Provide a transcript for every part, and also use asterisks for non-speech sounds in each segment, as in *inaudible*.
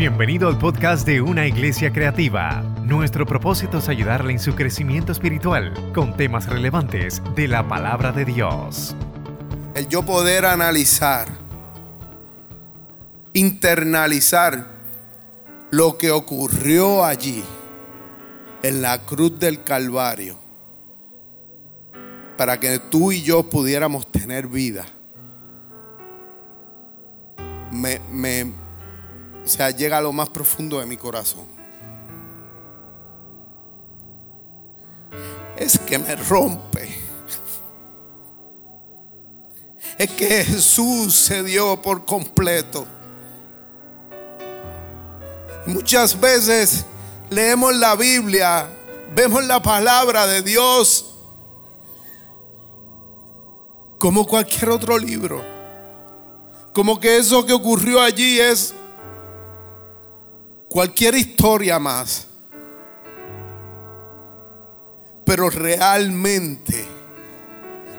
Bienvenido al podcast de Una Iglesia Creativa. Nuestro propósito es ayudarle en su crecimiento espiritual con temas relevantes de la palabra de Dios. El yo poder analizar, internalizar lo que ocurrió allí en la cruz del Calvario para que tú y yo pudiéramos tener vida. Me, me, o sea, llega a lo más profundo de mi corazón. Es que me rompe. Es que Jesús se dio por completo. Muchas veces leemos la Biblia, vemos la palabra de Dios como cualquier otro libro. Como que eso que ocurrió allí es cualquier historia más. Pero realmente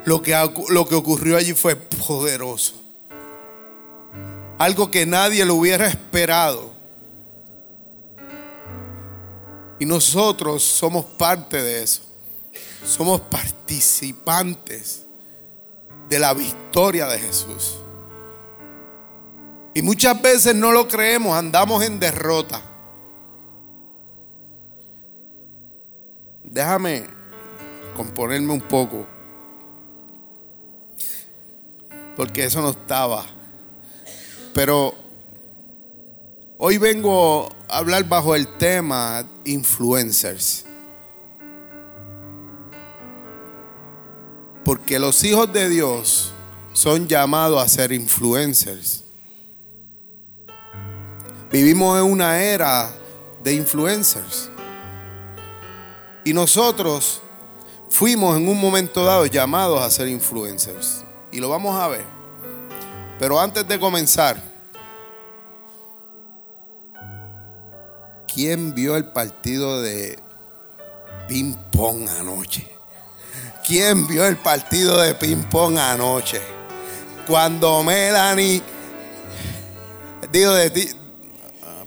lo que, lo que ocurrió allí fue poderoso. Algo que nadie lo hubiera esperado. Y nosotros somos parte de eso. Somos participantes de la victoria de Jesús. Y muchas veces no lo creemos, andamos en derrota. Déjame componerme un poco. Porque eso no estaba. Pero hoy vengo a hablar bajo el tema influencers. Porque los hijos de Dios son llamados a ser influencers. Vivimos en una era de influencers. Y nosotros fuimos en un momento dado llamados a ser influencers. Y lo vamos a ver. Pero antes de comenzar, ¿quién vio el partido de ping pong anoche? ¿Quién vio el partido de ping pong anoche? Cuando Melanie, digo de ti,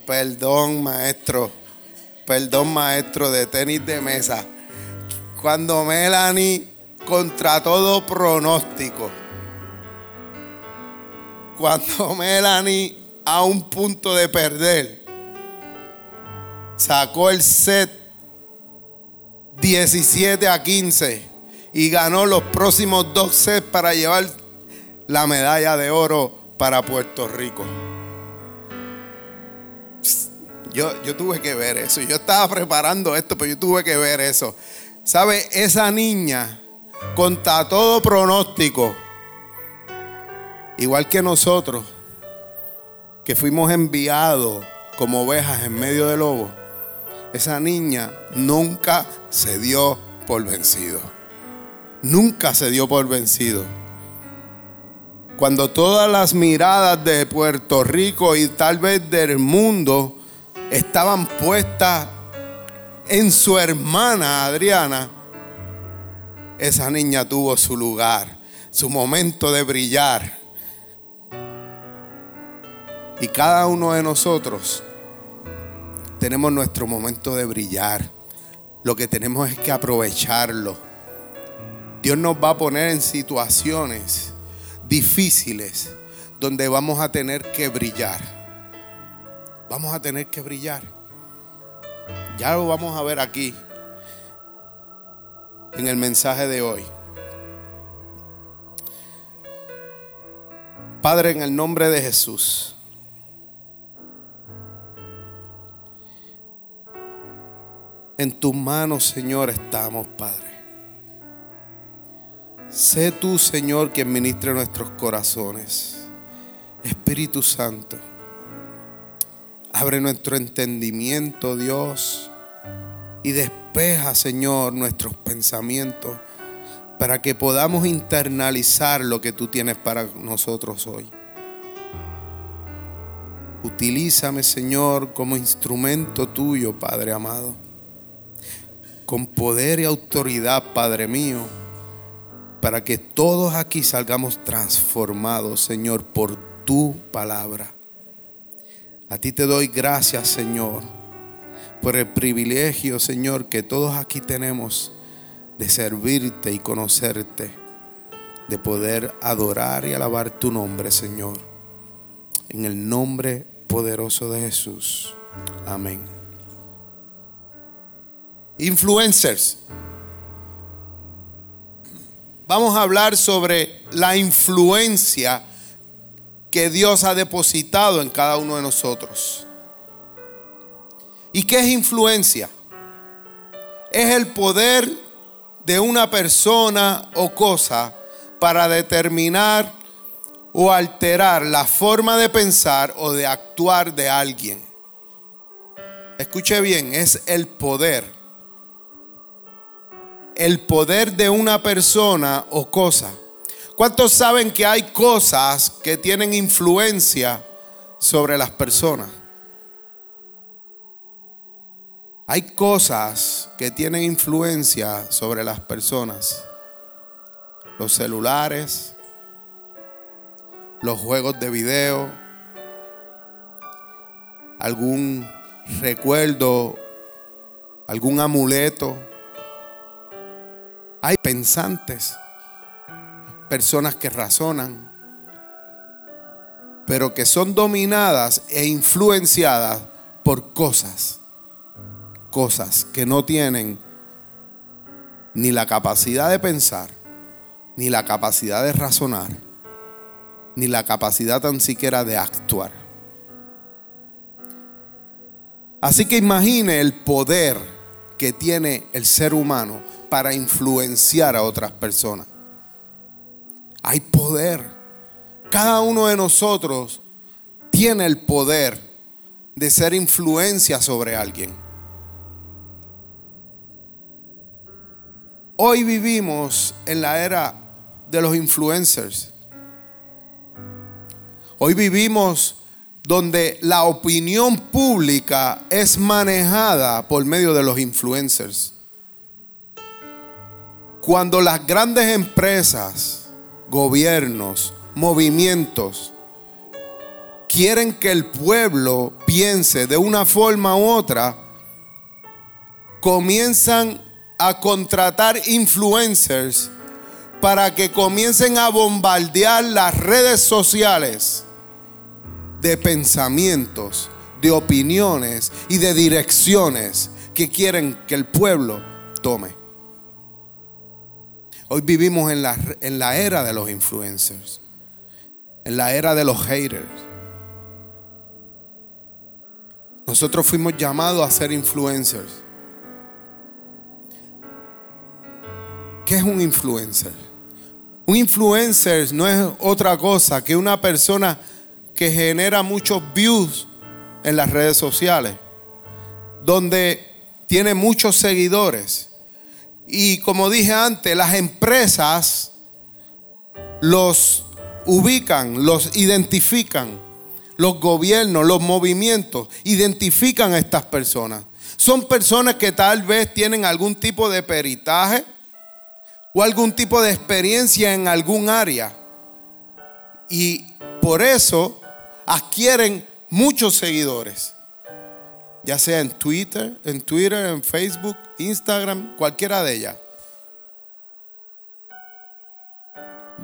Perdón, maestro. Perdón, maestro de tenis de mesa. Cuando Melanie, contra todo pronóstico, cuando *laughs* Melanie, a un punto de perder, sacó el set 17 a 15 y ganó los próximos dos sets para llevar la medalla de oro para Puerto Rico. Yo, tuve que ver eso. Yo estaba preparando esto, pero yo tuve que ver eso. ¿Sabe? Esa niña, contra todo pronóstico, igual que nosotros, que fuimos enviados como ovejas en medio de lobos, esa niña nunca se dio por vencido. Nunca se dio por vencido. Cuando todas las miradas de Puerto Rico y tal vez del mundo estaban puestas en su hermana Adriana, esa niña tuvo su lugar, su momento de brillar. Y cada uno de nosotros tenemos nuestro momento de brillar. Lo que tenemos es que aprovecharlo. Dios nos va a poner en situaciones difíciles donde vamos a tener que brillar vamos a tener que brillar. Ya lo vamos a ver aquí en el mensaje de hoy. Padre, en el nombre de Jesús. En tus manos, Señor, estamos, Padre. Sé tú, Señor, quien ministre nuestros corazones. Espíritu Santo. Abre nuestro entendimiento, Dios, y despeja, Señor, nuestros pensamientos para que podamos internalizar lo que tú tienes para nosotros hoy. Utilízame, Señor, como instrumento tuyo, Padre amado, con poder y autoridad, Padre mío, para que todos aquí salgamos transformados, Señor, por tu palabra. A ti te doy gracias, Señor, por el privilegio, Señor, que todos aquí tenemos de servirte y conocerte, de poder adorar y alabar tu nombre, Señor. En el nombre poderoso de Jesús. Amén. Influencers. Vamos a hablar sobre la influencia que Dios ha depositado en cada uno de nosotros. ¿Y qué es influencia? Es el poder de una persona o cosa para determinar o alterar la forma de pensar o de actuar de alguien. Escuche bien, es el poder. El poder de una persona o cosa ¿Cuántos saben que hay cosas que tienen influencia sobre las personas? Hay cosas que tienen influencia sobre las personas. Los celulares, los juegos de video, algún recuerdo, algún amuleto. Hay pensantes personas que razonan, pero que son dominadas e influenciadas por cosas, cosas que no tienen ni la capacidad de pensar, ni la capacidad de razonar, ni la capacidad tan siquiera de actuar. Así que imagine el poder que tiene el ser humano para influenciar a otras personas. Hay poder. Cada uno de nosotros tiene el poder de ser influencia sobre alguien. Hoy vivimos en la era de los influencers. Hoy vivimos donde la opinión pública es manejada por medio de los influencers. Cuando las grandes empresas gobiernos, movimientos, quieren que el pueblo piense de una forma u otra, comienzan a contratar influencers para que comiencen a bombardear las redes sociales de pensamientos, de opiniones y de direcciones que quieren que el pueblo tome. Hoy vivimos en la, en la era de los influencers, en la era de los haters. Nosotros fuimos llamados a ser influencers. ¿Qué es un influencer? Un influencer no es otra cosa que una persona que genera muchos views en las redes sociales, donde tiene muchos seguidores y como dije antes, las empresas los ubican, los identifican. Los gobiernos, los movimientos identifican a estas personas. Son personas que tal vez tienen algún tipo de peritaje o algún tipo de experiencia en algún área. Y por eso adquieren muchos seguidores ya sea en Twitter, en Twitter, en Facebook, Instagram, cualquiera de ellas.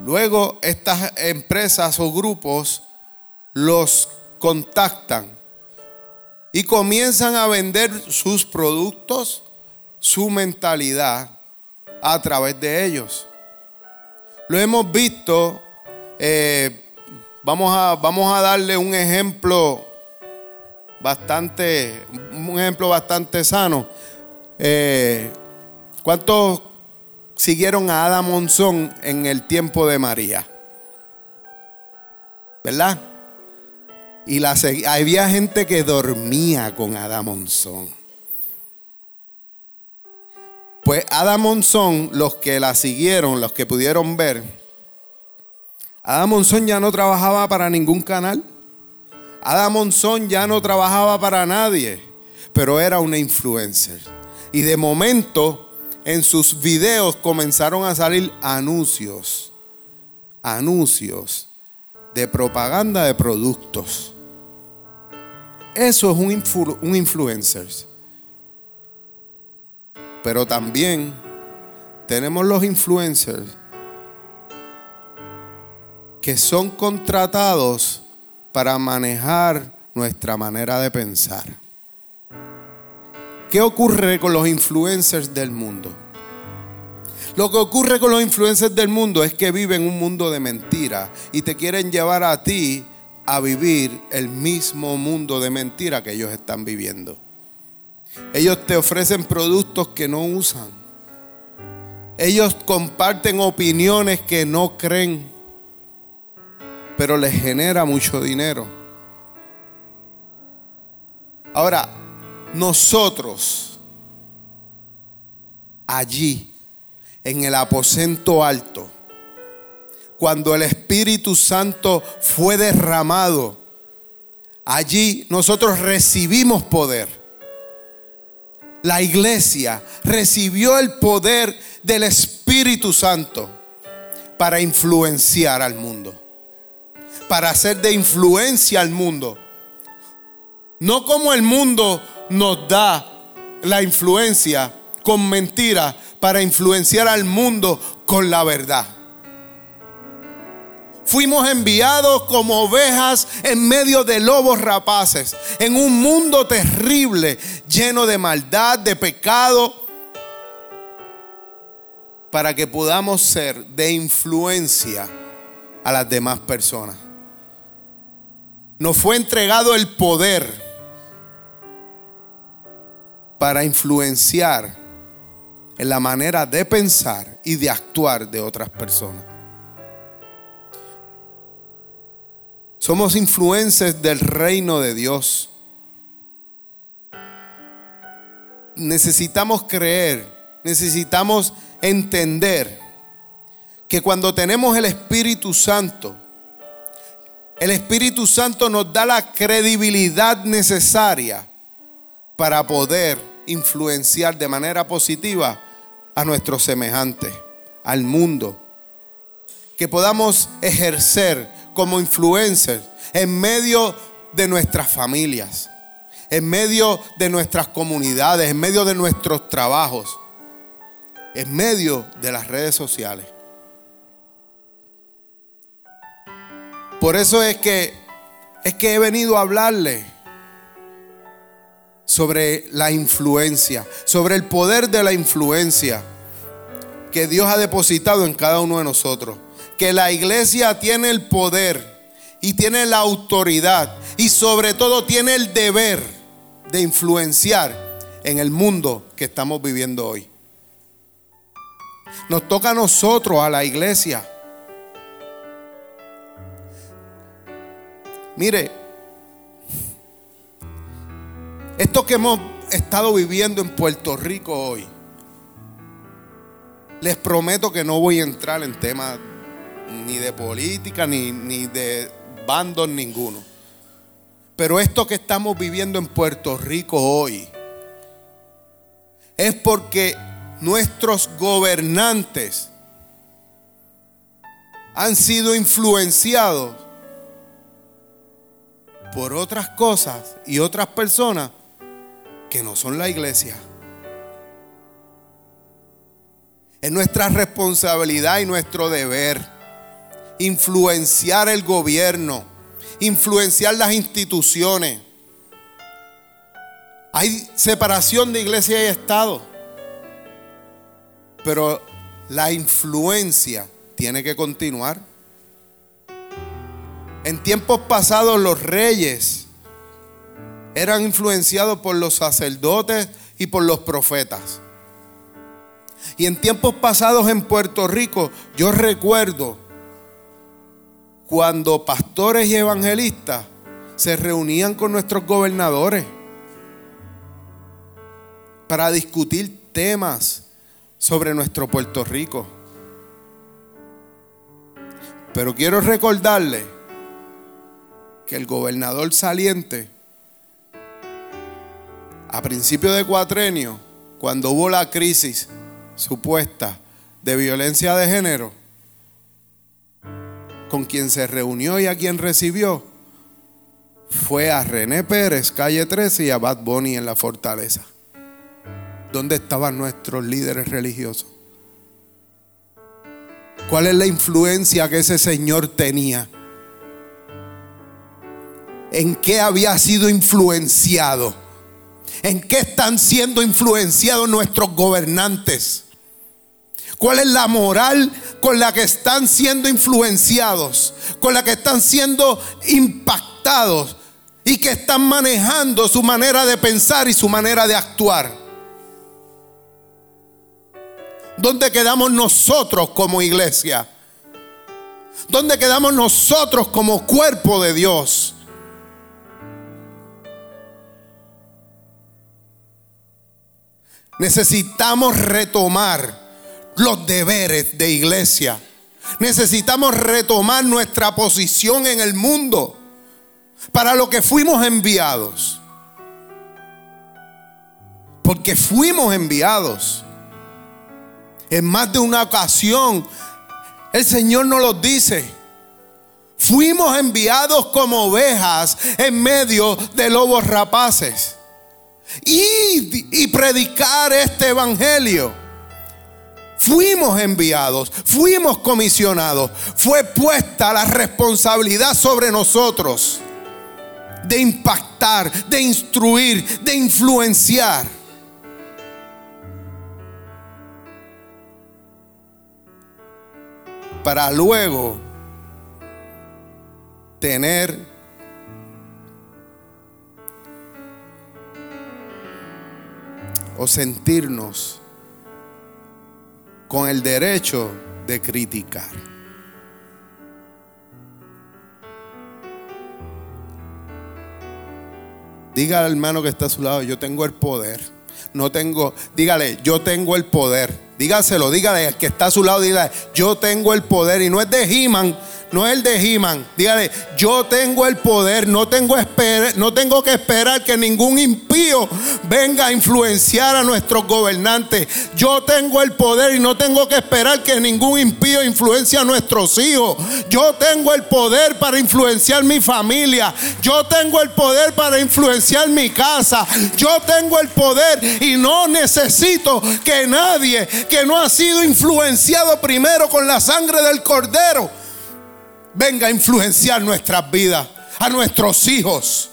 Luego estas empresas o grupos los contactan y comienzan a vender sus productos, su mentalidad a través de ellos. Lo hemos visto, eh, vamos, a, vamos a darle un ejemplo bastante, un ejemplo bastante sano. Eh, ¿Cuántos siguieron a Ada Monzón en el tiempo de María? ¿Verdad? Y la, había gente que dormía con Ada Monzón. Pues Ada Monzón, los que la siguieron, los que pudieron ver, Ada Monzón ya no trabajaba para ningún canal. Ada Monzón ya no trabajaba para nadie, pero era una influencer. Y de momento en sus videos comenzaron a salir anuncios, anuncios de propaganda de productos. Eso es un, influ un influencer. Pero también tenemos los influencers que son contratados para manejar nuestra manera de pensar. ¿Qué ocurre con los influencers del mundo? Lo que ocurre con los influencers del mundo es que viven un mundo de mentira y te quieren llevar a ti a vivir el mismo mundo de mentira que ellos están viviendo. Ellos te ofrecen productos que no usan. Ellos comparten opiniones que no creen, pero les genera mucho dinero. Ahora, nosotros allí, en el aposento alto, cuando el Espíritu Santo fue derramado, allí nosotros recibimos poder. La iglesia recibió el poder del Espíritu Santo para influenciar al mundo, para hacer de influencia al mundo. No como el mundo nos da la influencia con mentira para influenciar al mundo con la verdad. Fuimos enviados como ovejas en medio de lobos rapaces, en un mundo terrible, lleno de maldad, de pecado, para que podamos ser de influencia a las demás personas. Nos fue entregado el poder para influenciar en la manera de pensar y de actuar de otras personas. Somos influencers del reino de Dios. Necesitamos creer, necesitamos entender que cuando tenemos el Espíritu Santo, el Espíritu Santo nos da la credibilidad necesaria para poder influenciar de manera positiva a nuestros semejantes, al mundo. Que podamos ejercer como influencers en medio de nuestras familias, en medio de nuestras comunidades, en medio de nuestros trabajos, en medio de las redes sociales. Por eso es que es que he venido a hablarle sobre la influencia, sobre el poder de la influencia que Dios ha depositado en cada uno de nosotros que la iglesia tiene el poder y tiene la autoridad y sobre todo tiene el deber de influenciar en el mundo que estamos viviendo hoy. Nos toca a nosotros, a la iglesia. Mire, esto que hemos estado viviendo en Puerto Rico hoy, les prometo que no voy a entrar en temas ni de política, ni, ni de bandos ninguno. Pero esto que estamos viviendo en Puerto Rico hoy es porque nuestros gobernantes han sido influenciados por otras cosas y otras personas que no son la iglesia. Es nuestra responsabilidad y nuestro deber influenciar el gobierno, influenciar las instituciones. Hay separación de iglesia y Estado, pero la influencia tiene que continuar. En tiempos pasados los reyes eran influenciados por los sacerdotes y por los profetas. Y en tiempos pasados en Puerto Rico, yo recuerdo cuando pastores y evangelistas se reunían con nuestros gobernadores para discutir temas sobre nuestro Puerto Rico. Pero quiero recordarle que el gobernador saliente, a principio de cuatrenio, cuando hubo la crisis supuesta de violencia de género, con quien se reunió y a quien recibió fue a René Pérez, calle 13, y a Bad Bunny en la fortaleza. ¿Dónde estaban nuestros líderes religiosos? ¿Cuál es la influencia que ese señor tenía? ¿En qué había sido influenciado? ¿En qué están siendo influenciados nuestros gobernantes? ¿Cuál es la moral con la que están siendo influenciados? Con la que están siendo impactados y que están manejando su manera de pensar y su manera de actuar. ¿Dónde quedamos nosotros como iglesia? ¿Dónde quedamos nosotros como cuerpo de Dios? Necesitamos retomar los deberes de iglesia. Necesitamos retomar nuestra posición en el mundo para lo que fuimos enviados. Porque fuimos enviados. En más de una ocasión, el Señor nos lo dice. Fuimos enviados como ovejas en medio de lobos rapaces. Y, predicar este evangelio. Fuimos enviados, fuimos comisionados. Fue puesta la responsabilidad sobre nosotros de impactar, de instruir, de influenciar. Para luego tener o sentirnos con el derecho de criticar. Diga al hermano que está a su lado, yo tengo el poder. No tengo, dígale, yo tengo el poder. Dígaselo, dígale al que está a su lado, dígale, yo tengo el poder. Y no es de He-Man, no el de He-Man. Dígale, yo tengo el poder, no tengo, no tengo que esperar que ningún impío venga a influenciar a nuestros gobernantes. Yo tengo el poder y no tengo que esperar que ningún impío influencie a nuestros hijos. Yo tengo el poder para influenciar mi familia. Yo tengo el poder para influenciar mi casa. Yo tengo el poder y no necesito que nadie que no ha sido influenciado primero con la sangre del cordero venga a influenciar nuestras vidas, a nuestros hijos,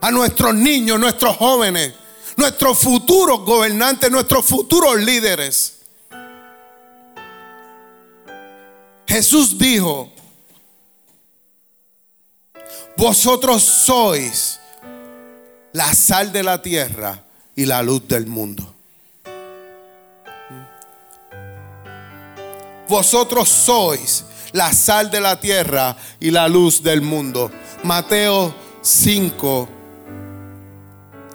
a nuestros niños, nuestros jóvenes, nuestros futuros gobernantes, nuestros futuros líderes. Jesús dijo, vosotros sois la sal de la tierra y la luz del mundo. Vosotros sois la sal de la tierra y la luz del mundo. Mateo 5,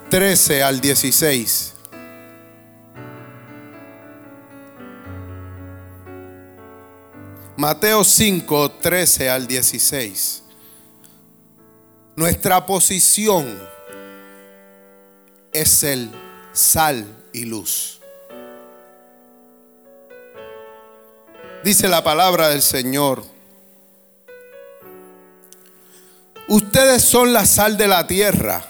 13 al 16. Mateo 5, 13 al 16. Nuestra posición es el sal y luz. Dice la palabra del Señor. Ustedes son la sal de la tierra,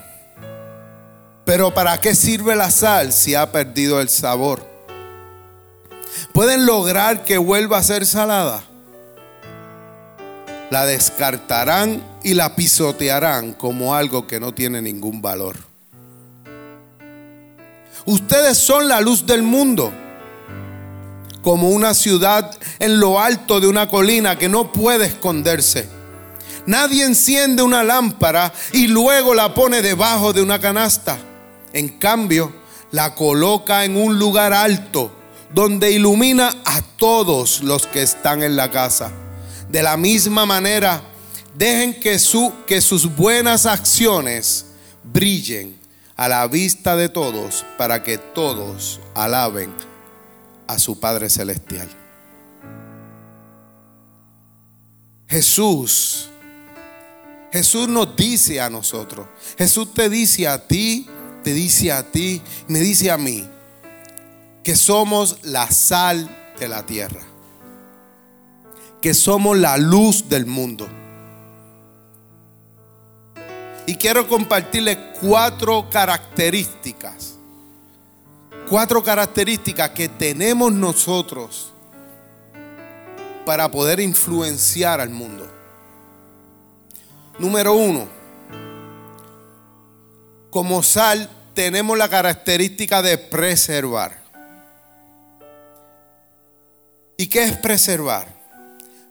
pero ¿para qué sirve la sal si ha perdido el sabor? ¿Pueden lograr que vuelva a ser salada? La descartarán y la pisotearán como algo que no tiene ningún valor. Ustedes son la luz del mundo como una ciudad en lo alto de una colina que no puede esconderse. Nadie enciende una lámpara y luego la pone debajo de una canasta. En cambio, la coloca en un lugar alto donde ilumina a todos los que están en la casa. De la misma manera, dejen que, su, que sus buenas acciones brillen a la vista de todos para que todos alaben a su Padre Celestial. Jesús, Jesús nos dice a nosotros, Jesús te dice a ti, te dice a ti, me dice a mí, que somos la sal de la tierra, que somos la luz del mundo. Y quiero compartirle cuatro características. Cuatro características que tenemos nosotros para poder influenciar al mundo. Número uno, como sal tenemos la característica de preservar. ¿Y qué es preservar?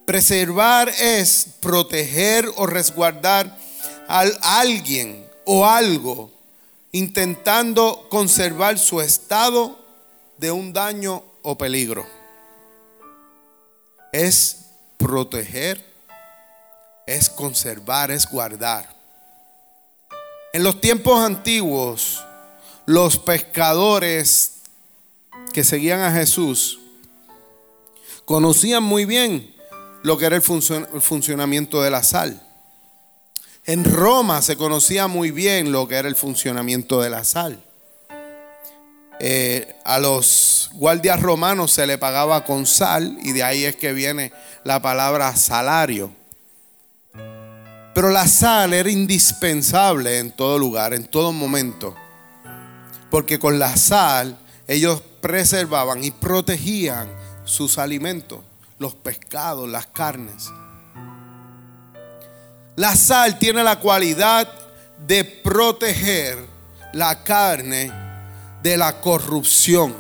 Preservar es proteger o resguardar a alguien o algo intentando conservar su estado de un daño o peligro. Es proteger, es conservar, es guardar. En los tiempos antiguos, los pescadores que seguían a Jesús conocían muy bien lo que era el, funcionamiento de la sal. En Roma se conocía muy bien lo que era el funcionamiento de la sal. Eh, a los guardias romanos se le pagaba con sal y de ahí es que viene la palabra salario. Pero la sal era indispensable en todo lugar, en todo momento. Porque con la sal ellos preservaban y protegían sus alimentos, los pescados, las carnes. La sal tiene la cualidad de proteger la carne de la corrupción,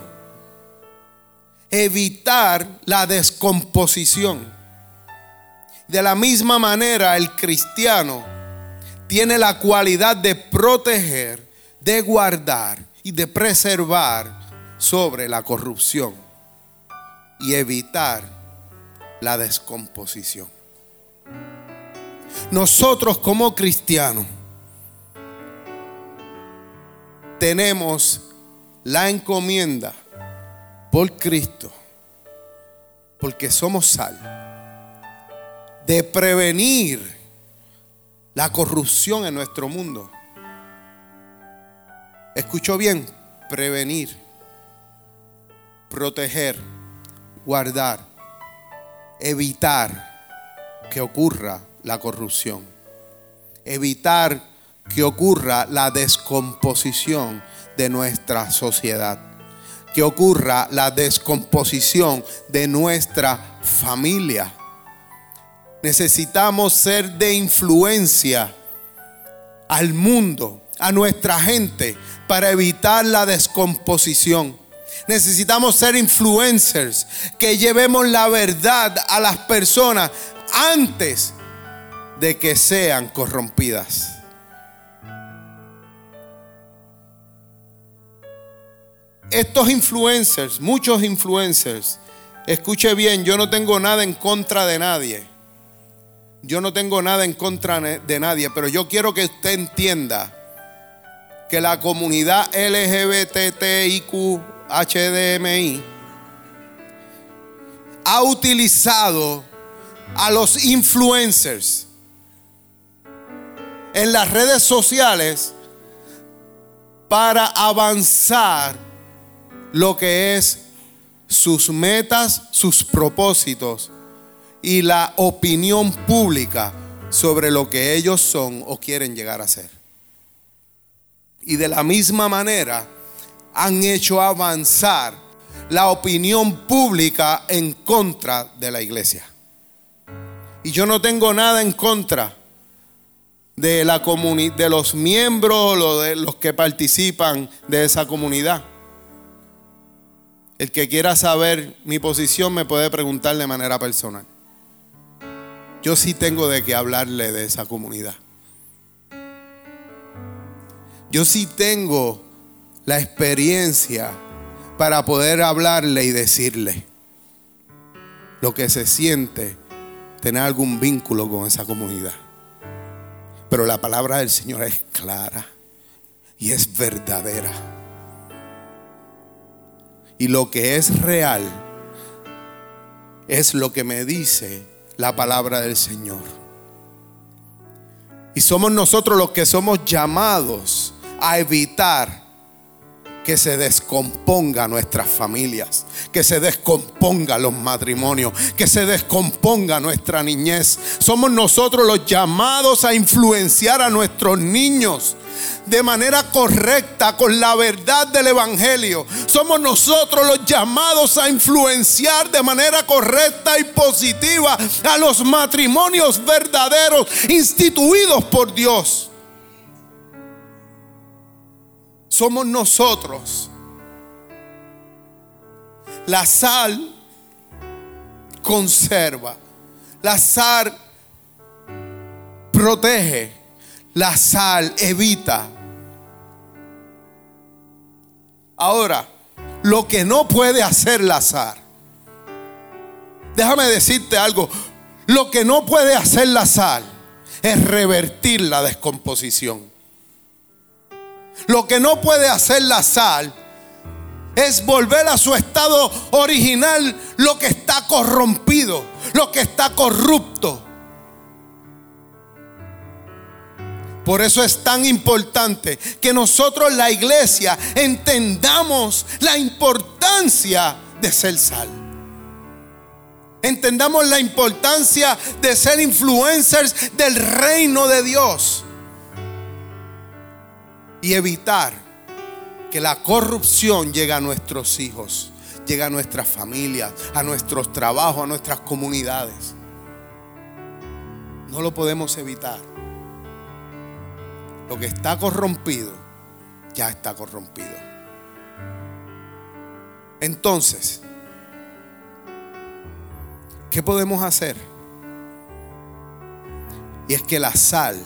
evitar la descomposición de la misma manera, el cristiano tiene la cualidad de proteger, de guardar y de preservar sobre la corrupción y evitar la descomposición. Nosotros como cristianos tenemos la encomienda por Cristo, porque somos sal de prevenir la corrupción en nuestro mundo. Escucho bien, prevenir, proteger, guardar, evitar que ocurra la corrupción, evitar que ocurra la descomposición de nuestra sociedad, que ocurra la descomposición de nuestra familia necesitamos ser de influencia al mundo, a nuestra gente, para evitar la descomposición. Necesitamos ser influencers, que llevemos la verdad a las personas antes de que sean corrompidas. Estos influencers, muchos influencers, escuche bien, yo no tengo nada en contra de nadie. Yo no tengo nada en contra de nadie, pero yo quiero que usted entienda que la comunidad LGBTIQ HDMI ha utilizado a los influencers en las redes sociales para avanzar lo que es sus metas, sus propósitos y la opinión pública sobre lo que ellos son o quieren llegar a ser. Y de la misma manera han hecho avanzar la opinión pública en contra de la iglesia. Y yo no tengo nada en contra de la de los miembros o de los que participan de esa comunidad. El que quiera saber mi posición me puede preguntar de manera personal yo sí tengo de qué hablarle de esa comunidad. Yo sí tengo la experiencia para poder hablarle y decirle lo que se siente tener algún vínculo con esa comunidad. Pero la palabra del Señor es clara y es verdadera. Y lo que es real es lo que me dice la palabra del Señor. Y somos nosotros los que somos llamados a evitar que se descomponga nuestras familias, que se descomponga los matrimonios, que se descomponga nuestra niñez. Somos nosotros los llamados a influenciar a nuestros niños de manera correcta con la verdad del Evangelio. Somos nosotros los llamados a influenciar de manera correcta y positiva a los matrimonios verdaderos instituidos por Dios. somos nosotros. La sal conserva, la sal protege, la sal evita. Ahora, lo que no puede hacer la sal, déjame decirte algo, lo que no puede hacer la sal es revertir la descomposición. Lo que no puede hacer la sal es volver a su estado original lo que está corrompido, lo que está corrupto. Por eso es tan importante que nosotros la iglesia entendamos la importancia de ser sal. Entendamos la importancia de ser influencers del reino de Dios y evitar que la corrupción llegue a nuestros hijos, llegue a nuestras familias, a nuestros trabajos, a nuestras comunidades. No lo podemos evitar. Lo que está corrompido, ya está corrompido. Entonces, ¿qué podemos hacer? Y es que la sal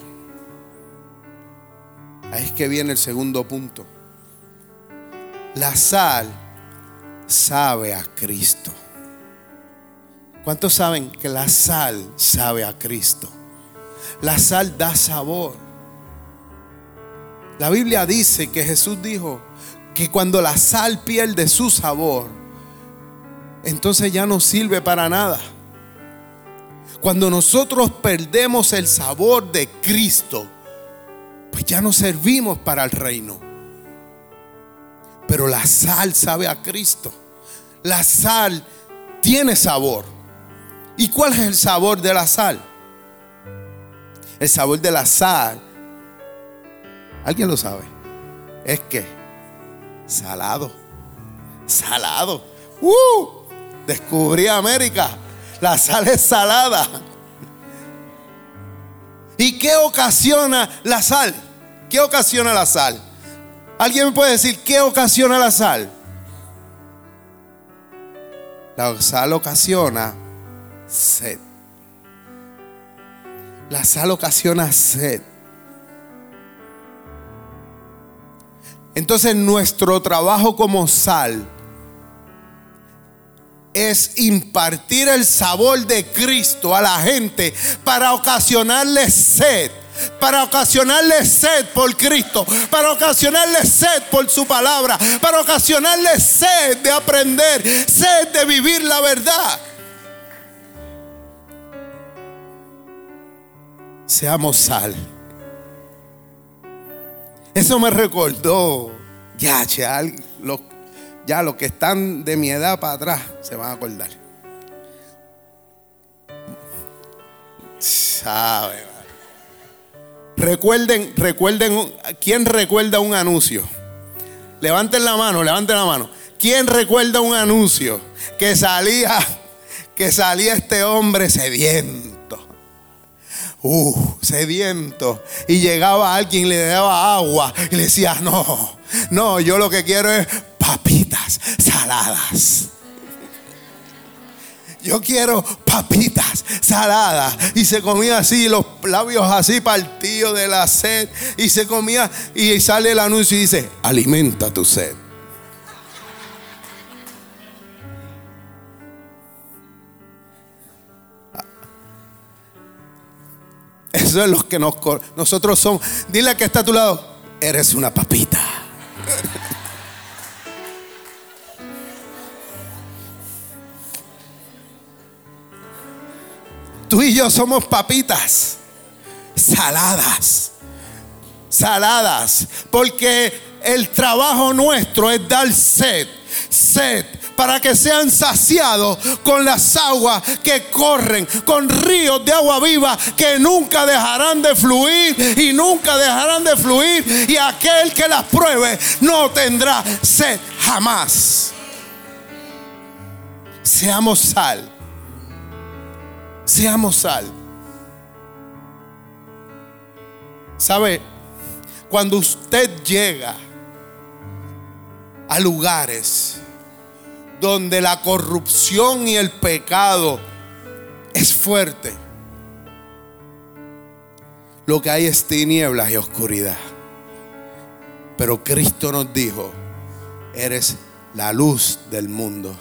Ahí es que viene el segundo punto. La sal sabe a Cristo. ¿Cuántos saben que la sal sabe a Cristo? La sal da sabor. La Biblia dice que Jesús dijo que cuando la sal pierde su sabor, entonces ya no sirve para nada. Cuando nosotros perdemos el sabor de Cristo, pues ya no servimos para el reino. Pero la sal sabe a Cristo. La sal tiene sabor. ¿Y cuál es el sabor de la sal? El sabor de la sal, ¿alguien lo sabe? Es que salado, salado. ¡Uh! Descubrí América. La sal es salada. ¿Y qué ocasiona la sal? ¿Qué ocasiona la sal? ¿Alguien me puede decir qué ocasiona la sal? La sal ocasiona sed. La sal ocasiona sed. Entonces nuestro trabajo como sal es impartir el sabor de Cristo a la gente para ocasionarle sed. Para ocasionarle sed por Cristo, para ocasionarle sed por su palabra, para ocasionarle sed de aprender, sed de vivir la verdad. Seamos sal. Eso me recordó, ya, che, lo, ya los que están de mi edad para atrás se van a acordar. Sabe. Recuerden, recuerden, ¿quién recuerda un anuncio? Levanten la mano, levanten la mano. ¿Quién recuerda un anuncio que salía, que salía este hombre sediento? Uh, sediento. Y llegaba alguien, le daba agua y le decía, no, no, yo lo que quiero es papitas saladas. Yo quiero papitas saladas. Y se comía así, los labios así partidos de la sed. Y se comía, y sale el anuncio y dice, alimenta tu sed. Eso es que nos, nosotros somos. Dile que está a tu lado, eres una papita. Tú y yo somos papitas saladas. Saladas. Porque el trabajo nuestro es dar sed, sed, para que sean saciados con las aguas que corren, con ríos de agua viva que nunca dejarán de fluir y nunca dejarán de fluir. Y aquel que las pruebe no tendrá sed jamás. Seamos sal. Seamos sal. ¿Sabe? Cuando usted llega a lugares donde la corrupción y el pecado es fuerte, lo que hay es tinieblas y oscuridad. Pero Cristo nos dijo, eres la luz del mundo.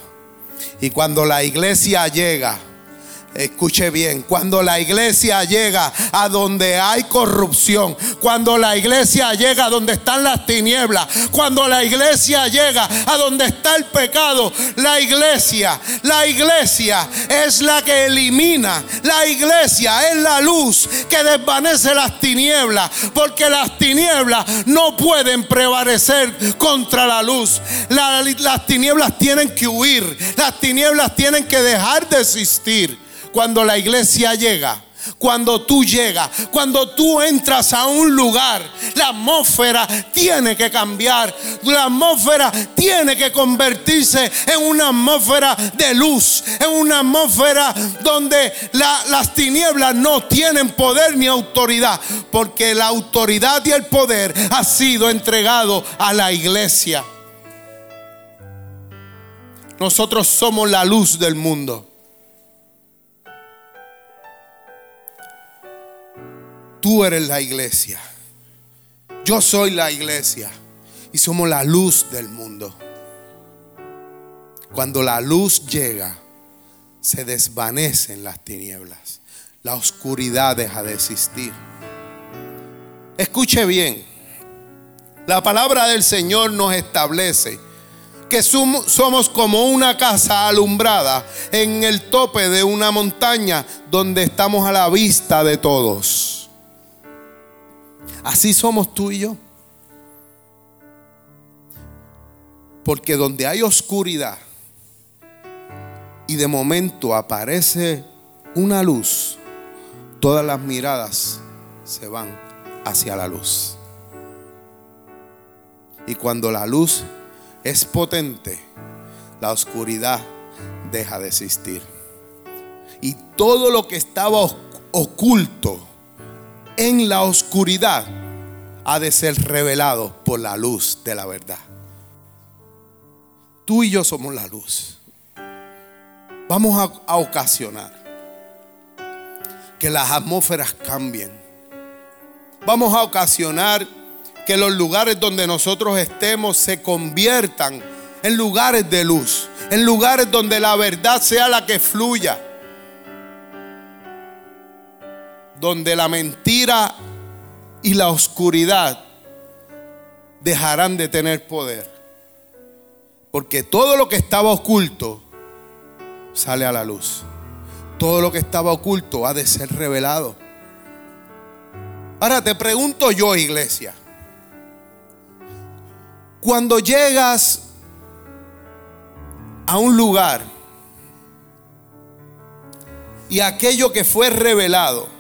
Y cuando la iglesia llega, Escuche bien, cuando la iglesia llega a donde hay corrupción, cuando la iglesia llega a donde están las tinieblas, cuando la iglesia llega a donde está el pecado, la iglesia, la iglesia es la que elimina, la iglesia es la luz que desvanece las tinieblas, porque las tinieblas no pueden prevalecer contra la luz. las tinieblas tienen que huir, las tinieblas tienen que dejar de existir cuando la iglesia llega. Cuando tú llegas, cuando tú entras a un lugar, la atmósfera tiene que cambiar. La atmósfera tiene que convertirse en una atmósfera de luz, en una atmósfera donde las tinieblas no tienen poder ni autoridad, porque la autoridad y el poder ha sido entregado a la iglesia. Nosotros somos la luz del mundo. Tú eres la iglesia. Yo soy la iglesia. Y somos la luz del mundo. Cuando la luz llega, se desvanecen las tinieblas. La oscuridad deja de existir. Escuche bien. La palabra del Señor nos establece que somos como una casa alumbrada en el tope de una montaña donde estamos a la vista de todos. Así somos tú y yo. Porque donde hay oscuridad y de momento aparece una luz, todas las miradas se van hacia la luz. Y cuando la luz es potente, la oscuridad deja de existir. Y todo lo que estaba oculto en la oscuridad ha de ser revelado por la luz de la verdad. Tú y yo somos la luz. Vamos a, ocasionar que las atmósferas cambien. Vamos a ocasionar que los lugares donde nosotros estemos se conviertan en lugares de luz, en lugares donde la verdad sea la que fluya donde la mentira y la oscuridad dejarán de tener poder. Porque todo lo que estaba oculto sale a la luz. Todo lo que estaba oculto ha de ser revelado. Ahora te pregunto yo, iglesia. Cuando llegas a un lugar y aquello que fue revelado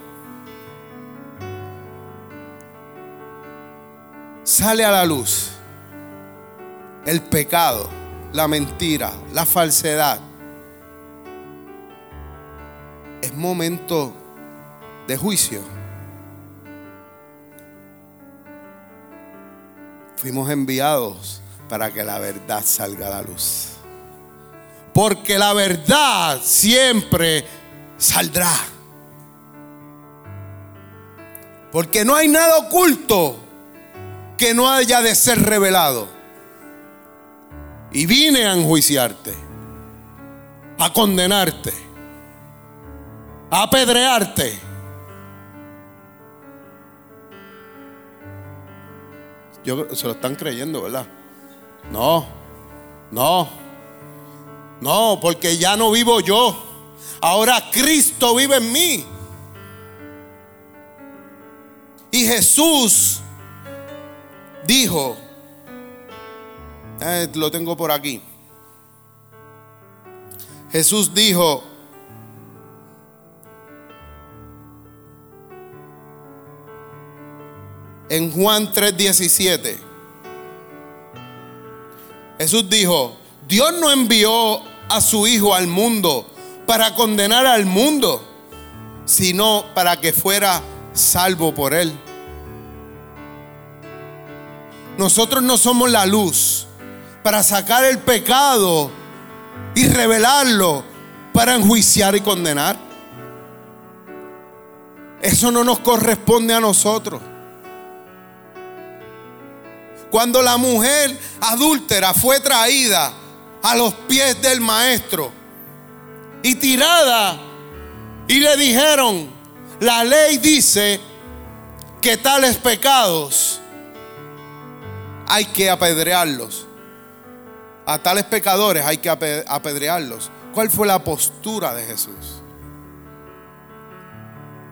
sale a la luz el pecado, la mentira, la falsedad. Es momento de juicio. Fuimos enviados para que la verdad salga a la luz. Porque la verdad siempre saldrá. Porque no hay nada oculto que no haya de ser revelado. Y vine a enjuiciarte, a condenarte, a apedrearte. Yo, se lo están creyendo, ¿verdad? No, no, no, porque ya no vivo yo. Ahora Cristo vive en mí. Y Jesús dijo Eh, lo tengo por aquí. Jesús dijo, en Juan 3:17, Jesús dijo, Dios no envió a su Hijo al mundo para condenar al mundo, sino para que fuera salvo por él. Nosotros no somos la luz para sacar el pecado y revelarlo para enjuiciar y condenar. Eso no nos corresponde a nosotros. Cuando la mujer adúltera fue traída a los pies del maestro y tirada y le dijeron, la ley dice que tales pecados hay que apedrearlos. A tales pecadores hay que apedrearlos. ¿Cuál fue la postura de Jesús?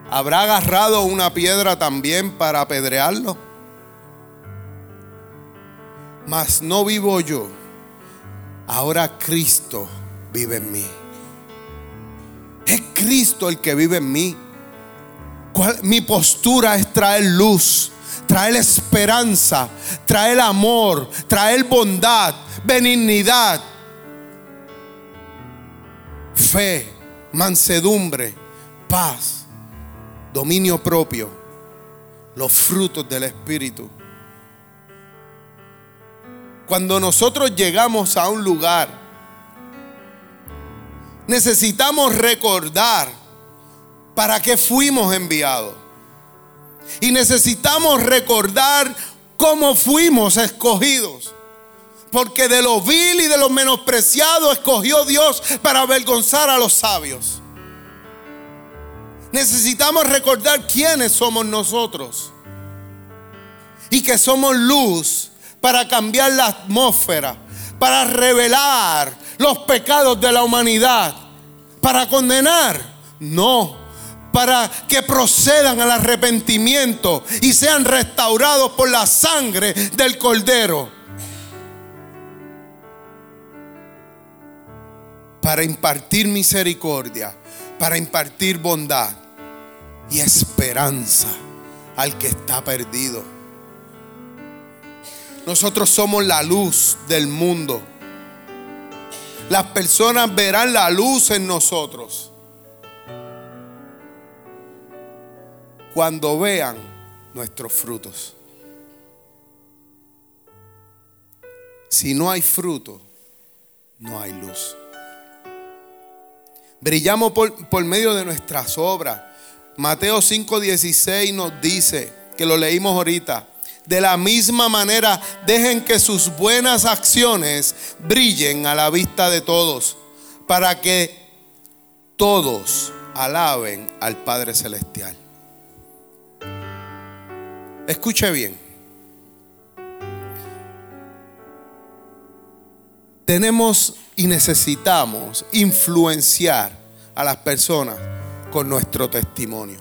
¿Habrá agarrado una piedra también para apedrearlo? Mas no vivo yo, ahora Cristo vive en mí. Es Cristo el que vive en mí. Mi postura es traer luz, traer esperanza, traer amor, traer bondad, benignidad, fe, mansedumbre, paz, dominio propio, los frutos del Espíritu. Cuando nosotros llegamos a un lugar, necesitamos recordar para qué fuimos enviados. Y necesitamos recordar cómo fuimos escogidos. Porque de lo vil y de lo menospreciado escogió Dios para avergonzar a los sabios. Necesitamos recordar quiénes somos nosotros. Y que somos luz para cambiar la atmósfera, para revelar los pecados de la humanidad, para condenar. No, para que procedan al arrepentimiento y sean restaurados por la sangre del Cordero. Para impartir misericordia, para impartir bondad y esperanza al que está perdido. Nosotros somos la luz del mundo. Las personas verán la luz en nosotros. Cuando vean nuestros frutos. Si no hay fruto, no hay luz. Brillamos por, por medio de nuestras obras. Mateo 5:16 nos dice, que lo leímos ahorita, de la misma manera, dejen que sus buenas acciones brillen a la vista de todos, para que todos alaben al Padre Celestial. Escuche bien. Tenemos y necesitamos influenciar a las personas con nuestro testimonio,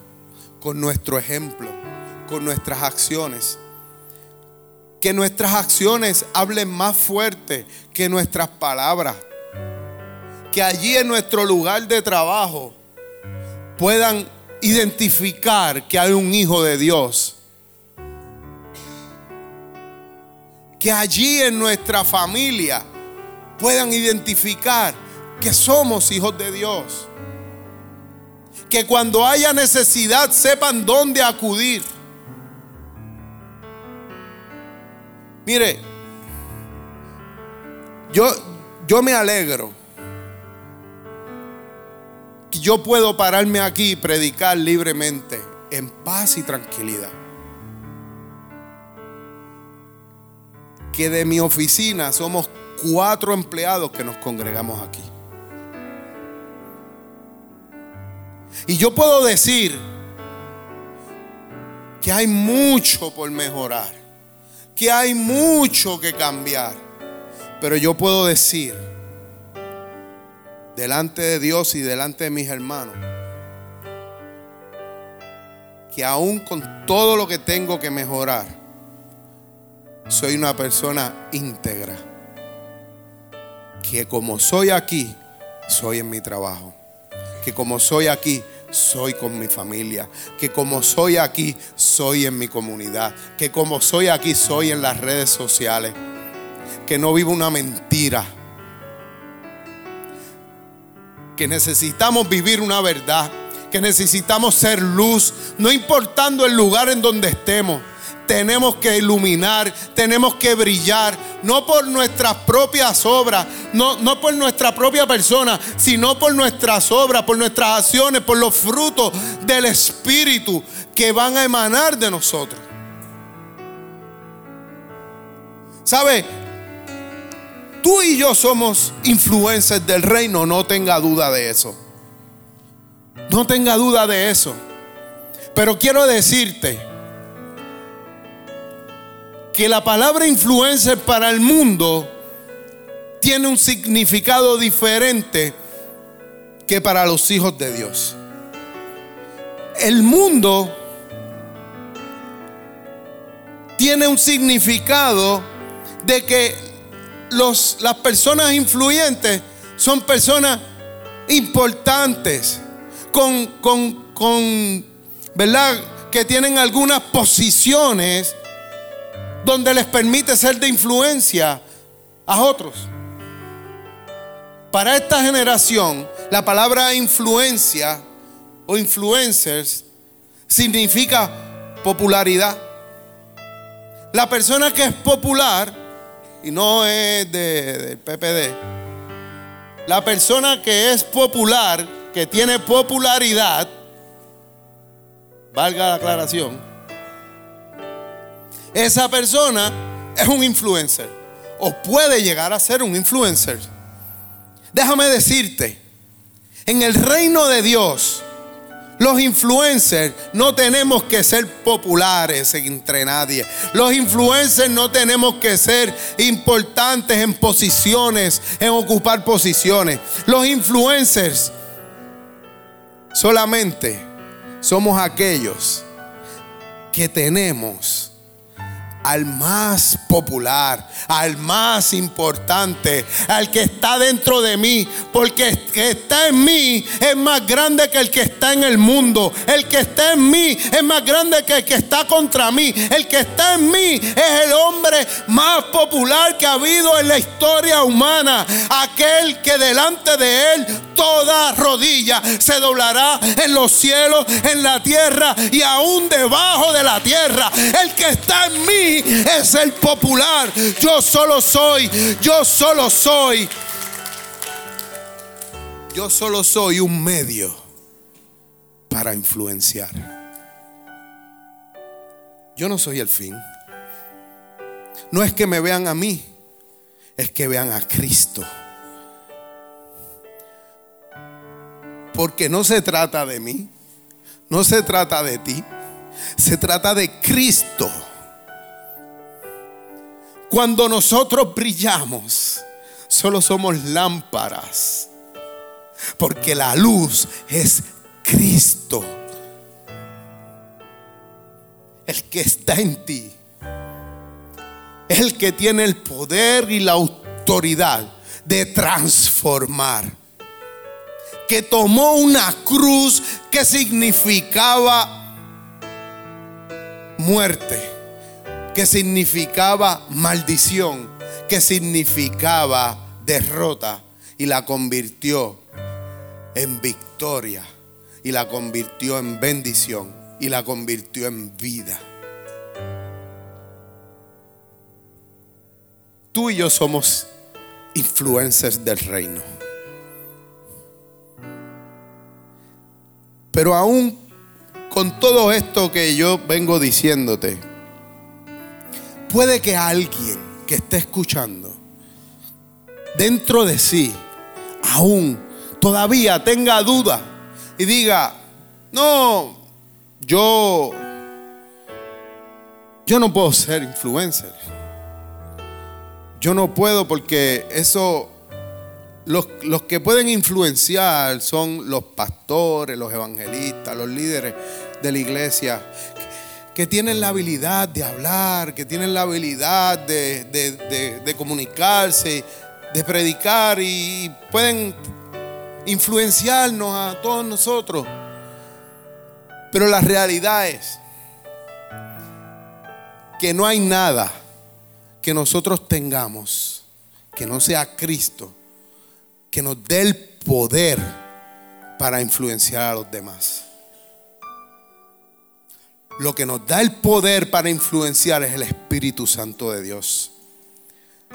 con nuestro ejemplo, con nuestras acciones que nuestras acciones hablen más fuerte que nuestras palabras. Que allí en nuestro lugar de trabajo puedan identificar que hay un hijo de Dios. Que allí en nuestra familia puedan identificar que somos hijos de Dios. Que cuando haya necesidad sepan dónde acudir Mire, yo, yo me alegro que yo puedo pararme aquí y predicar libremente, en paz y tranquilidad. Que de mi oficina somos cuatro empleados que nos congregamos aquí. Y yo puedo decir que hay mucho por mejorar que hay mucho que cambiar. Pero yo puedo decir, delante de Dios y delante de mis hermanos, que aún con todo lo que tengo que mejorar, soy una persona íntegra, que como soy aquí, soy en mi trabajo. Que como soy aquí, soy con mi familia. Que como soy aquí, soy en mi comunidad. Que como soy aquí, soy en las redes sociales. Que no vivo una mentira. Que necesitamos vivir una verdad. Que necesitamos ser luz, no importando el lugar en donde estemos tenemos que iluminar, tenemos que brillar, no por nuestras propias obras, no, no por nuestra propia persona, sino por nuestras obras, por nuestras acciones, por los frutos del Espíritu que van a emanar de nosotros. ¿Sabe? Tú y yo somos influencers del reino, no tenga duda de eso. No tenga duda de eso. Pero quiero decirte, que la palabra influencer para el mundo tiene un significado diferente que para los hijos de Dios. El mundo tiene un significado de que los, las personas influyentes son personas importantes, con, con, con, ¿verdad? Que tienen algunas posiciones donde les permite ser de influencia a otros. Para esta generación, la palabra influencia o influencers significa popularidad. La persona que es popular, y no es del PPD, la persona que es popular, que tiene popularidad, valga la aclaración, esa persona es un influencer o puede llegar a ser un influencer. Déjame decirte, en el reino de Dios, los influencers no tenemos que ser populares entre nadie. Los influencers no tenemos que ser importantes en posiciones, en ocupar posiciones. Los influencers solamente somos aquellos que tenemos al más popular, al más importante, al que está dentro de mí, porque el que está en mí es más grande que el que está en el mundo. El que está en mí es más grande que el que está contra mí. El que está en mí es el hombre más popular que ha habido en la historia humana. Aquel que delante de él toda rodilla se doblará en los cielos, en la tierra y aún debajo de la tierra. El que está en mí es el popular. Yo solo soy, yo solo soy. Yo solo soy un medio para influenciar. Yo no soy el fin. No es que me vean a mí, es que vean a Cristo. Porque no se trata de mí, no se trata de ti, se trata de Cristo. Cuando nosotros brillamos, solo somos lámparas. Porque la luz es Cristo. El que está en ti. El que tiene el poder y la autoridad de transformar. Que tomó una cruz que significaba muerte que significaba maldición, que significaba derrota, y la convirtió en victoria, y la convirtió en bendición, y la convirtió en vida. Tú y yo somos influencers del reino. Pero aún con todo esto que yo vengo diciéndote, puede que alguien que esté escuchando dentro de sí aún todavía tenga duda y diga, no, yo, yo no puedo ser influencer. Yo no puedo porque eso, los, los que pueden influenciar son los pastores, los evangelistas, los líderes de la iglesia que tienen la habilidad de hablar, que tienen la habilidad de, comunicarse. de predicar y pueden influenciarnos a todos nosotros. Pero la realidad es que no hay nada que nosotros tengamos que no sea Cristo, que nos dé el poder para influenciar a los demás. Lo que nos da el poder para influenciar es el Espíritu Santo de Dios.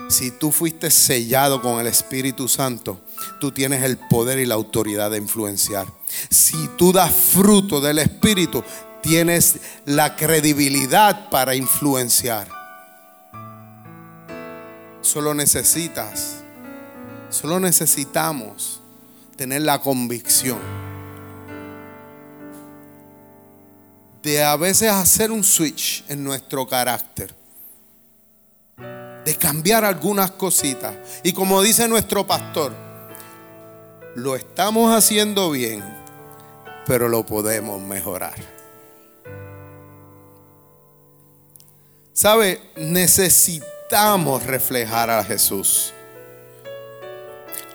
Si tú fuiste sellado con el Espíritu Santo, tú tienes el poder y la autoridad de influenciar. Si tú das fruto del Espíritu, tienes la credibilidad para influenciar. Solo necesitas, solo necesitamos tener la convicción de a veces hacer un switch en nuestro carácter, de cambiar algunas cositas. Y como dice nuestro pastor, lo estamos haciendo bien, pero lo podemos mejorar. ¿Sabe? Necesitamos reflejar a Jesús.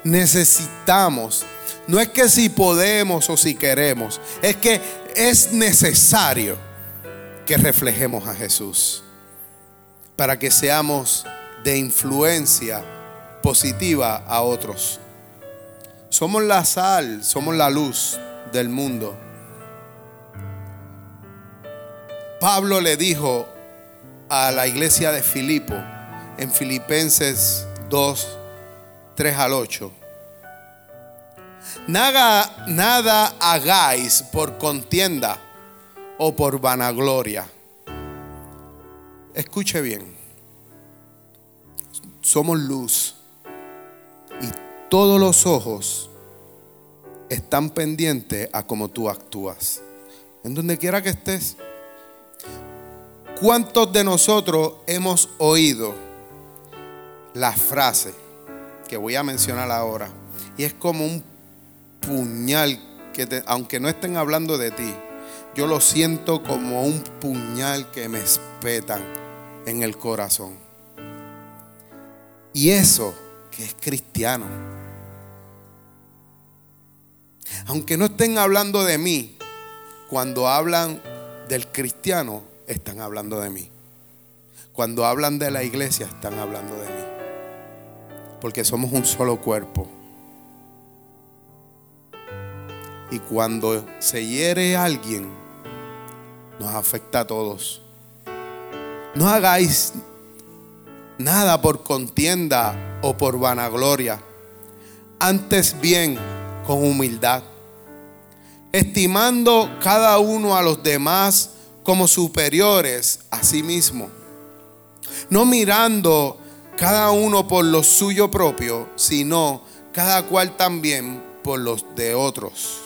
Necesitamos. No es que si podemos o si queremos, es que es necesario que reflejemos a Jesús para que seamos de influencia positiva a otros. Somos la sal, somos la luz del mundo. Pablo le dijo a la iglesia de Filipo en Filipenses 2, 3 al 8. Nada, nada hagáis por contienda o por vanagloria. Escuche bien. Somos luz y todos los ojos están pendientes a cómo tú actúas. En donde quiera que estés. ¿Cuántos de nosotros hemos oído la frase que voy a mencionar ahora? Y es como un puñal que aunque no estén hablando de ti, yo lo siento como un puñal que me espetan en el corazón. Y eso que es cristiano. Aunque no estén hablando de mí, cuando hablan del cristiano, están hablando de mí. Cuando hablan de la iglesia, están hablando de mí. Porque somos un solo cuerpo. Y cuando se hiere alguien, nos afecta a todos. No hagáis nada por contienda o por vanagloria. Antes bien, con humildad. Estimando cada uno a los demás como superiores a sí mismo. No mirando cada uno por lo suyo propio, sino cada cual también por los de otros.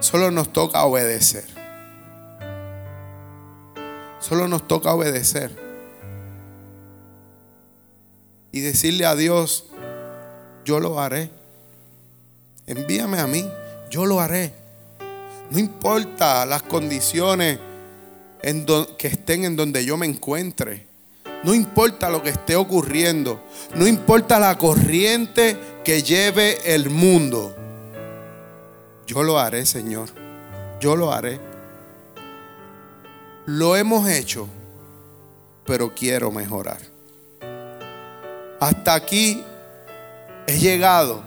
Solo nos toca obedecer. Solo nos toca obedecer. Y decirle a Dios, yo lo haré. Envíame a mí, yo lo haré. No importa las condiciones en que estén en donde yo me encuentre. No importa lo que esté ocurriendo. No importa la corriente que lleve el mundo. Yo lo haré, Señor. Yo lo haré. Lo hemos hecho, pero quiero mejorar. Hasta aquí he llegado,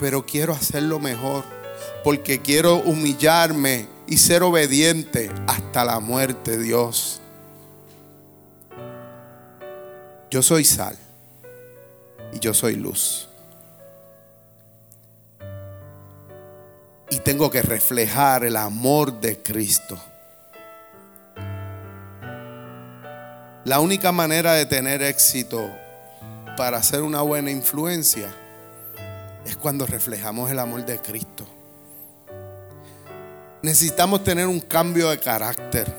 pero quiero hacerlo mejor, porque quiero humillarme y ser obediente hasta la muerte, Dios. Yo soy sal y yo soy luz. Y tengo que reflejar el amor de Cristo. La única manera de tener éxito para ser una buena influencia es cuando reflejamos el amor de Cristo. Necesitamos tener un cambio de carácter.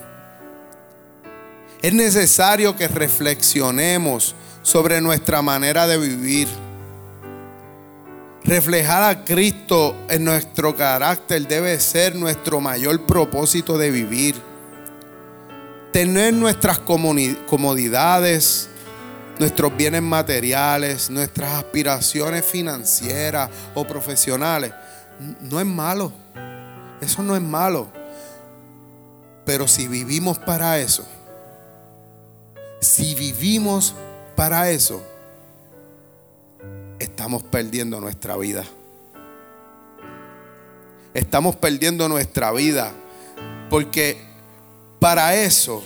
Es necesario que reflexionemos sobre nuestra manera de vivir. Reflejar a Cristo en nuestro carácter debe ser nuestro mayor propósito de vivir. Tener nuestras comodidades, nuestros bienes materiales, nuestras aspiraciones financieras o profesionales, no es malo. Eso no es malo. Pero si vivimos para eso, si vivimos para eso, estamos perdiendo nuestra vida. Estamos perdiendo nuestra vida porque para eso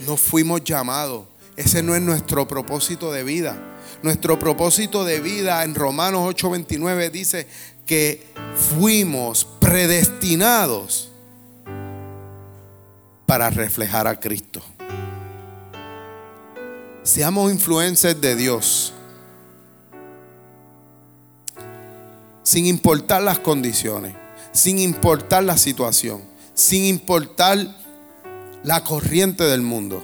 no fuimos llamados. Ese no es nuestro propósito de vida. Nuestro propósito de vida en Romanos 8:29 dice que fuimos predestinados para reflejar a Cristo. Seamos influencers de Dios. Sin importar las condiciones, sin importar la situación, sin importar la corriente del mundo.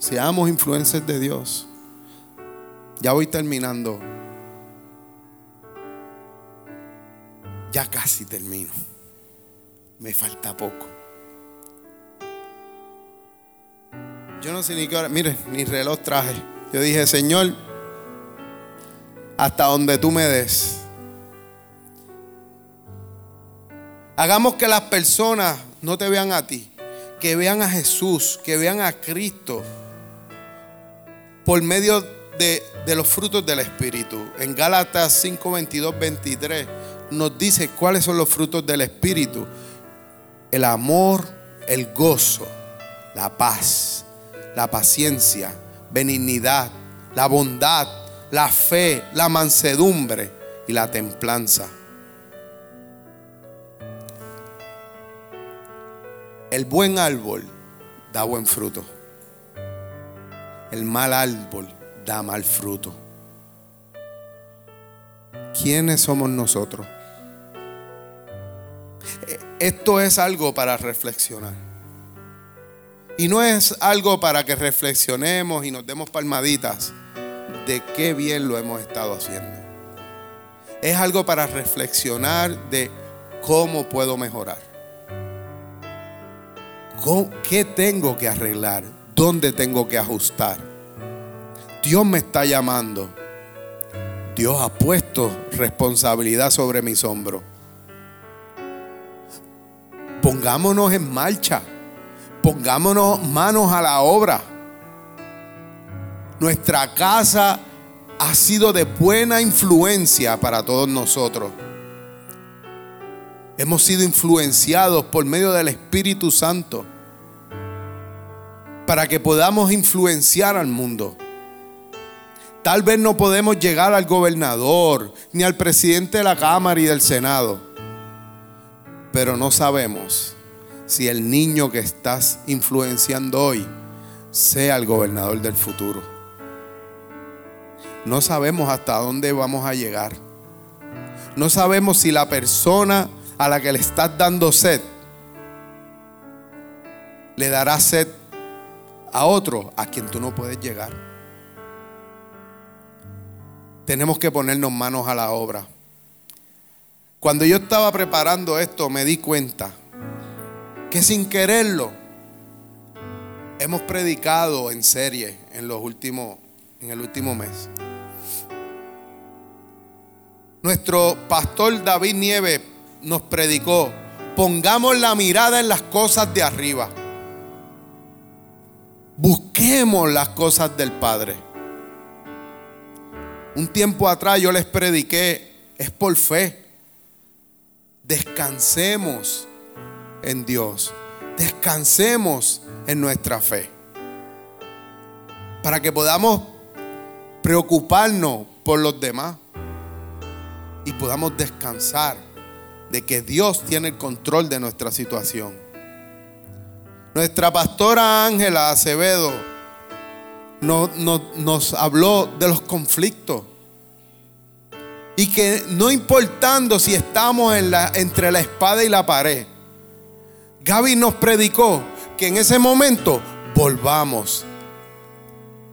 Seamos influencers de Dios. Ya voy terminando. Ya casi termino. Me falta poco. Yo no sé ni qué hora. Mire, ni reloj traje. Yo dije, Señor, hasta donde tú me des. Hagamos que las personas no te vean a ti, que vean a Jesús, que vean a Cristo por medio de, de los frutos del Espíritu. En Gálatas 5, 22, 23 nos dice cuáles son los frutos del Espíritu. El amor, el gozo, la paz, la paciencia, benignidad, la bondad, la fe, la mansedumbre y la templanza. El buen árbol da buen fruto. El mal árbol da mal fruto. ¿Quiénes somos nosotros? Esto es algo para reflexionar. Y no es algo para que reflexionemos y nos demos palmaditas de qué bien lo hemos estado haciendo. Es algo para reflexionar de cómo puedo mejorar. ¿Qué tengo que arreglar? ¿Dónde tengo que ajustar? Dios me está llamando. Dios ha puesto responsabilidad sobre mis hombros pongámonos en marcha, pongámonos manos a la obra. Nuestra casa ha sido de buena influencia para todos nosotros. Hemos sido influenciados por medio del Espíritu Santo para que podamos influenciar al mundo. Tal vez no podemos llegar al gobernador ni al presidente de la Cámara y del Senado pero no sabemos si el niño que estás influenciando hoy sea el gobernador del futuro. No sabemos hasta dónde vamos a llegar. No sabemos si la persona a la que le estás dando sed le dará sed a otro a quien tú no puedes llegar. Tenemos que ponernos manos a la obra. Cuando yo estaba preparando esto me di cuenta que sin quererlo hemos predicado en serie en los últimos en el último mes. Nuestro pastor David Nieves nos predicó, pongamos la mirada en las cosas de arriba. Busquemos las cosas del Padre. Un tiempo atrás yo les prediqué, es por fe. Descansemos en Dios. Descansemos en nuestra fe. Para que podamos preocuparnos por los demás y podamos descansar de que Dios tiene el control de nuestra situación. Nuestra pastora Ángela Acevedo nos habló de los conflictos. Y que no importando si estamos entre la espada y la pared, Gaby nos predicó que en ese momento volvamos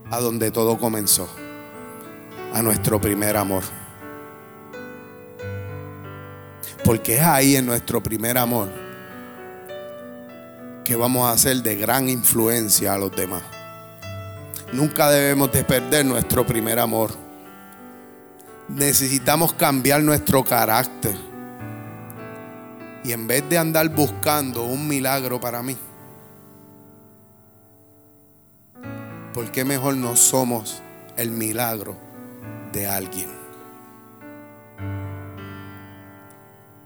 a donde todo comenzó, a nuestro primer amor. Porque es ahí en nuestro primer amor que vamos a ser de gran influencia a los demás. Nunca debemos de perder nuestro primer amor. Necesitamos cambiar nuestro carácter. Y en vez de andar buscando un milagro para mí, ¿por qué mejor no somos el milagro de alguien?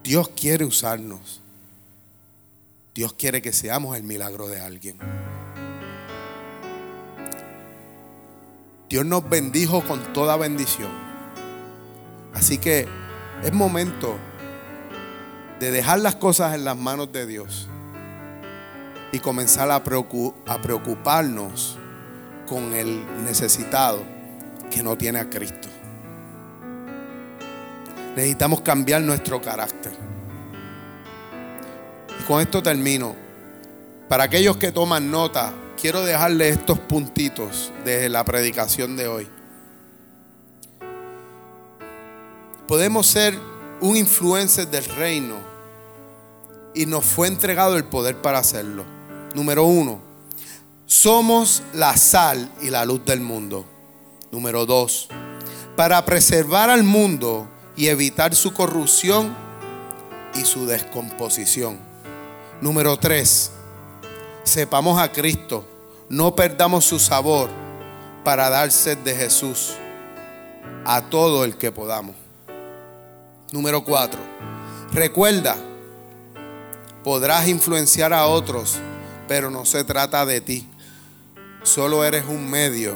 Dios quiere usarnos. Dios quiere que seamos el milagro de alguien. Dios nos bendijo con toda bendición. Así que es momento de dejar las cosas en las manos de Dios y comenzar a, preocuparnos con el necesitado que no tiene a Cristo. Necesitamos cambiar nuestro carácter. Y con esto termino. Para aquellos que toman nota, quiero dejarles estos puntitos desde la predicación de hoy. Podemos ser un influencer del reino y nos fue entregado el poder para hacerlo. Número uno, somos la sal y la luz del mundo. Número dos, para preservar al mundo y evitar su corrupción y su descomposición. Número tres, sepamos a Cristo, no perdamos su sabor para dar sed de Jesús a todo el que podamos. Número cuatro, recuerda, podrás influenciar a otros, pero no se trata de ti. Solo eres un medio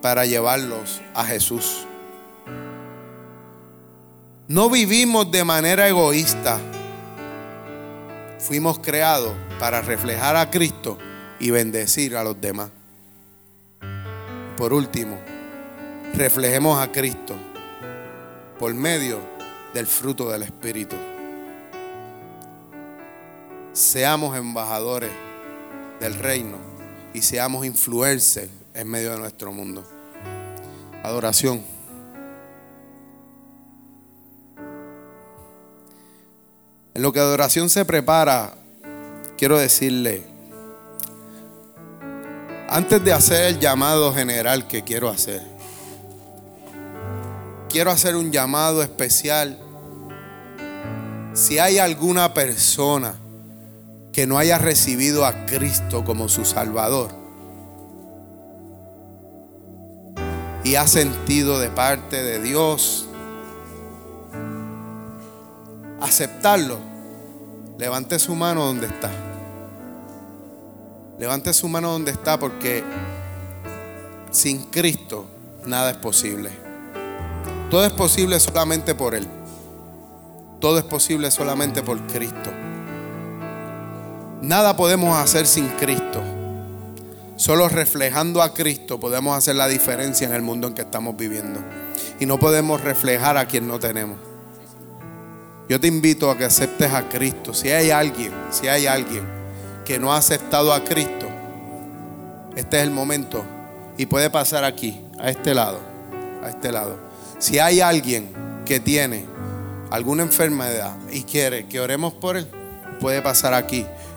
para llevarlos a Jesús. No vivimos de manera egoísta. Fuimos creados para reflejar a Cristo y bendecir a los demás. Por último, reflejemos a Cristo por medio del fruto del Espíritu. Seamos embajadores del reino y seamos influencers en medio de nuestro mundo. Adoración. En lo que adoración se prepara, quiero decirle, antes de hacer el llamado general que quiero hacer, quiero hacer un llamado especial. Si hay alguna persona que no haya recibido a Cristo como su Salvador y ha sentido de parte de Dios aceptarlo, levante su mano donde está. Levante su mano donde está porque sin Cristo nada es posible. Todo es posible solamente por Él. Todo es posible solamente por Cristo. Nada podemos hacer sin Cristo. Solo reflejando a Cristo podemos hacer la diferencia en el mundo en que estamos viviendo. Y no podemos reflejar a quien no tenemos. Yo te invito a que aceptes a Cristo. Si hay alguien, si hay alguien que no ha aceptado a Cristo, este es el momento y puede pasar aquí, a este lado, a este lado. Si hay alguien que tiene alguna enfermedad y quiere que oremos por él, puede pasar aquí